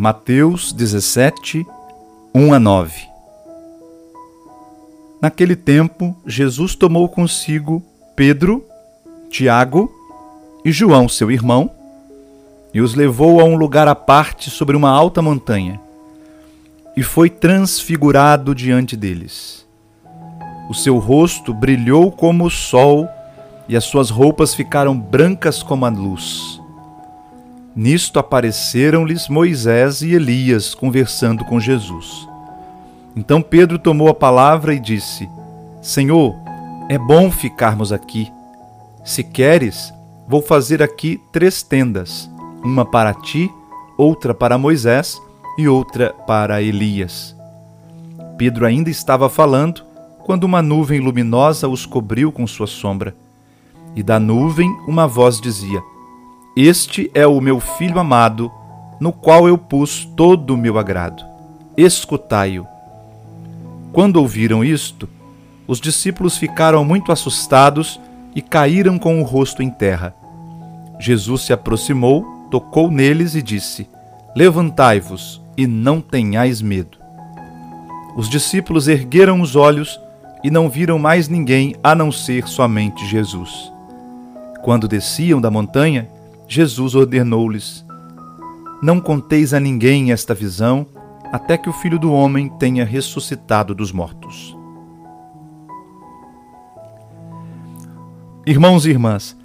Mateus 17, 1 a 9 Naquele tempo, Jesus tomou consigo Pedro, Tiago e João, seu irmão, e os levou a um lugar à parte sobre uma alta montanha, e foi transfigurado diante deles. O seu rosto brilhou como o sol, e as suas roupas ficaram brancas como a luz. Nisto apareceram-lhes Moisés e Elias conversando com Jesus. Então Pedro tomou a palavra e disse: Senhor, é bom ficarmos aqui. Se queres, vou fazer aqui três tendas: uma para ti, outra para Moisés e outra para Elias. Pedro ainda estava falando quando uma nuvem luminosa os cobriu com sua sombra. E da nuvem uma voz dizia: este é o meu filho amado, no qual eu pus todo o meu agrado. Escutai-o. Quando ouviram isto, os discípulos ficaram muito assustados e caíram com o rosto em terra. Jesus se aproximou, tocou neles e disse: Levantai-vos e não tenhais medo. Os discípulos ergueram os olhos e não viram mais ninguém a não ser somente Jesus. Quando desciam da montanha, Jesus ordenou-lhes: Não conteis a ninguém esta visão, até que o Filho do Homem tenha ressuscitado dos mortos. Irmãos e irmãs,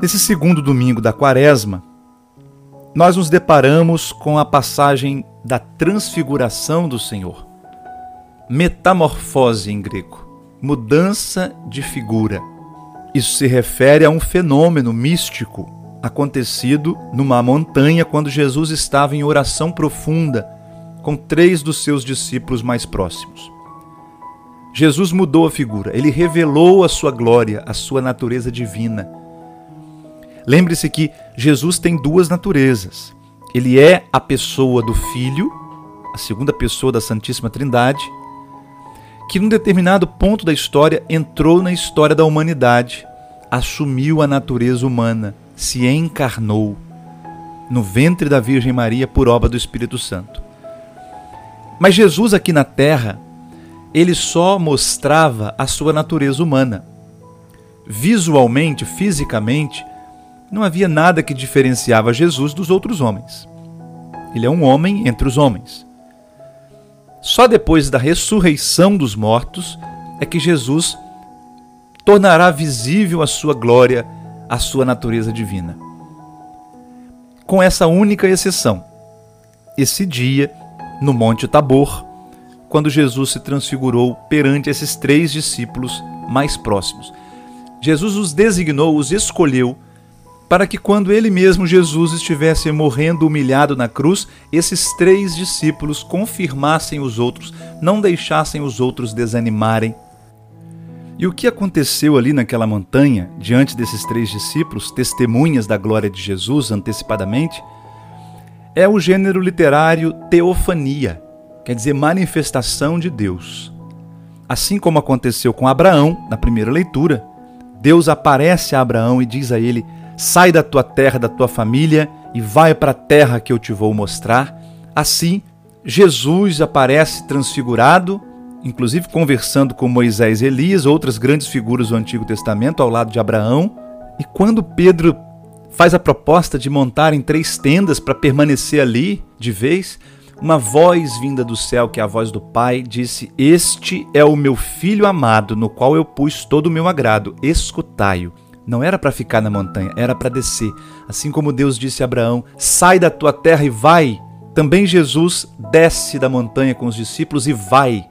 nesse segundo domingo da Quaresma, nós nos deparamos com a passagem da transfiguração do Senhor. Metamorfose em grego, mudança de figura. Isso se refere a um fenômeno místico acontecido numa montanha quando Jesus estava em oração profunda com três dos seus discípulos mais próximos. Jesus mudou a figura, ele revelou a sua glória, a sua natureza divina. Lembre-se que Jesus tem duas naturezas. Ele é a pessoa do Filho, a segunda pessoa da Santíssima Trindade, que num determinado ponto da história entrou na história da humanidade, assumiu a natureza humana se encarnou no ventre da Virgem Maria por obra do Espírito Santo. Mas Jesus aqui na terra, ele só mostrava a sua natureza humana. Visualmente, fisicamente, não havia nada que diferenciava Jesus dos outros homens. Ele é um homem entre os homens. Só depois da ressurreição dos mortos é que Jesus tornará visível a sua glória a sua natureza divina. Com essa única exceção, esse dia, no Monte Tabor, quando Jesus se transfigurou perante esses três discípulos mais próximos. Jesus os designou, os escolheu, para que quando ele mesmo, Jesus, estivesse morrendo humilhado na cruz, esses três discípulos confirmassem os outros, não deixassem os outros desanimarem e o que aconteceu ali naquela montanha, diante desses três discípulos, testemunhas da glória de Jesus antecipadamente, é o gênero literário teofania, quer dizer manifestação de Deus. Assim como aconteceu com Abraão na primeira leitura, Deus aparece a Abraão e diz a ele: Sai da tua terra, da tua família e vai para a terra que eu te vou mostrar. Assim, Jesus aparece transfigurado inclusive conversando com Moisés e Elias, outras grandes figuras do Antigo Testamento ao lado de Abraão. E quando Pedro faz a proposta de montar em três tendas para permanecer ali de vez, uma voz vinda do céu, que é a voz do Pai, disse: Este é o meu filho amado, no qual eu pus todo o meu agrado, escutai-o. Não era para ficar na montanha, era para descer. Assim como Deus disse a Abraão: Sai da tua terra e vai. Também Jesus desce da montanha com os discípulos e vai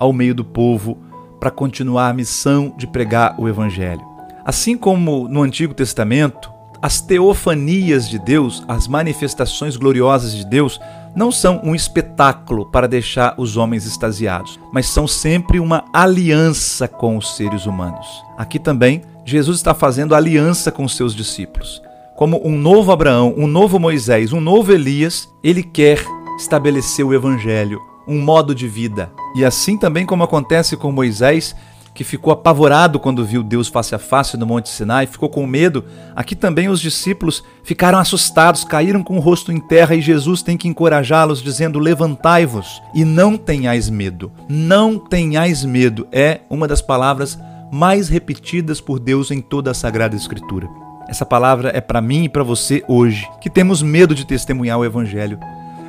ao meio do povo para continuar a missão de pregar o Evangelho. Assim como no Antigo Testamento, as teofanias de Deus, as manifestações gloriosas de Deus, não são um espetáculo para deixar os homens extasiados, mas são sempre uma aliança com os seres humanos. Aqui também, Jesus está fazendo aliança com os seus discípulos. Como um novo Abraão, um novo Moisés, um novo Elias, ele quer estabelecer o evangelho, um modo de vida. E assim também como acontece com Moisés, que ficou apavorado quando viu Deus face a face no Monte Sinai, ficou com medo, aqui também os discípulos ficaram assustados, caíram com o rosto em terra e Jesus tem que encorajá-los, dizendo: Levantai-vos e não tenhais medo. Não tenhais medo é uma das palavras mais repetidas por Deus em toda a Sagrada Escritura. Essa palavra é para mim e para você hoje, que temos medo de testemunhar o Evangelho.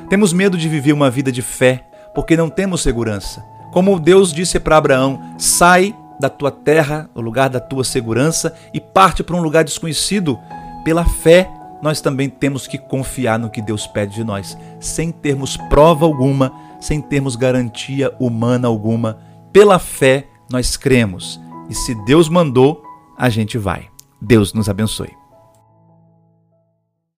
Temos medo de viver uma vida de fé, porque não temos segurança. Como Deus disse para Abraão: sai da tua terra, o lugar da tua segurança, e parte para um lugar desconhecido. Pela fé, nós também temos que confiar no que Deus pede de nós, sem termos prova alguma, sem termos garantia humana alguma. Pela fé, nós cremos. E se Deus mandou, a gente vai. Deus nos abençoe.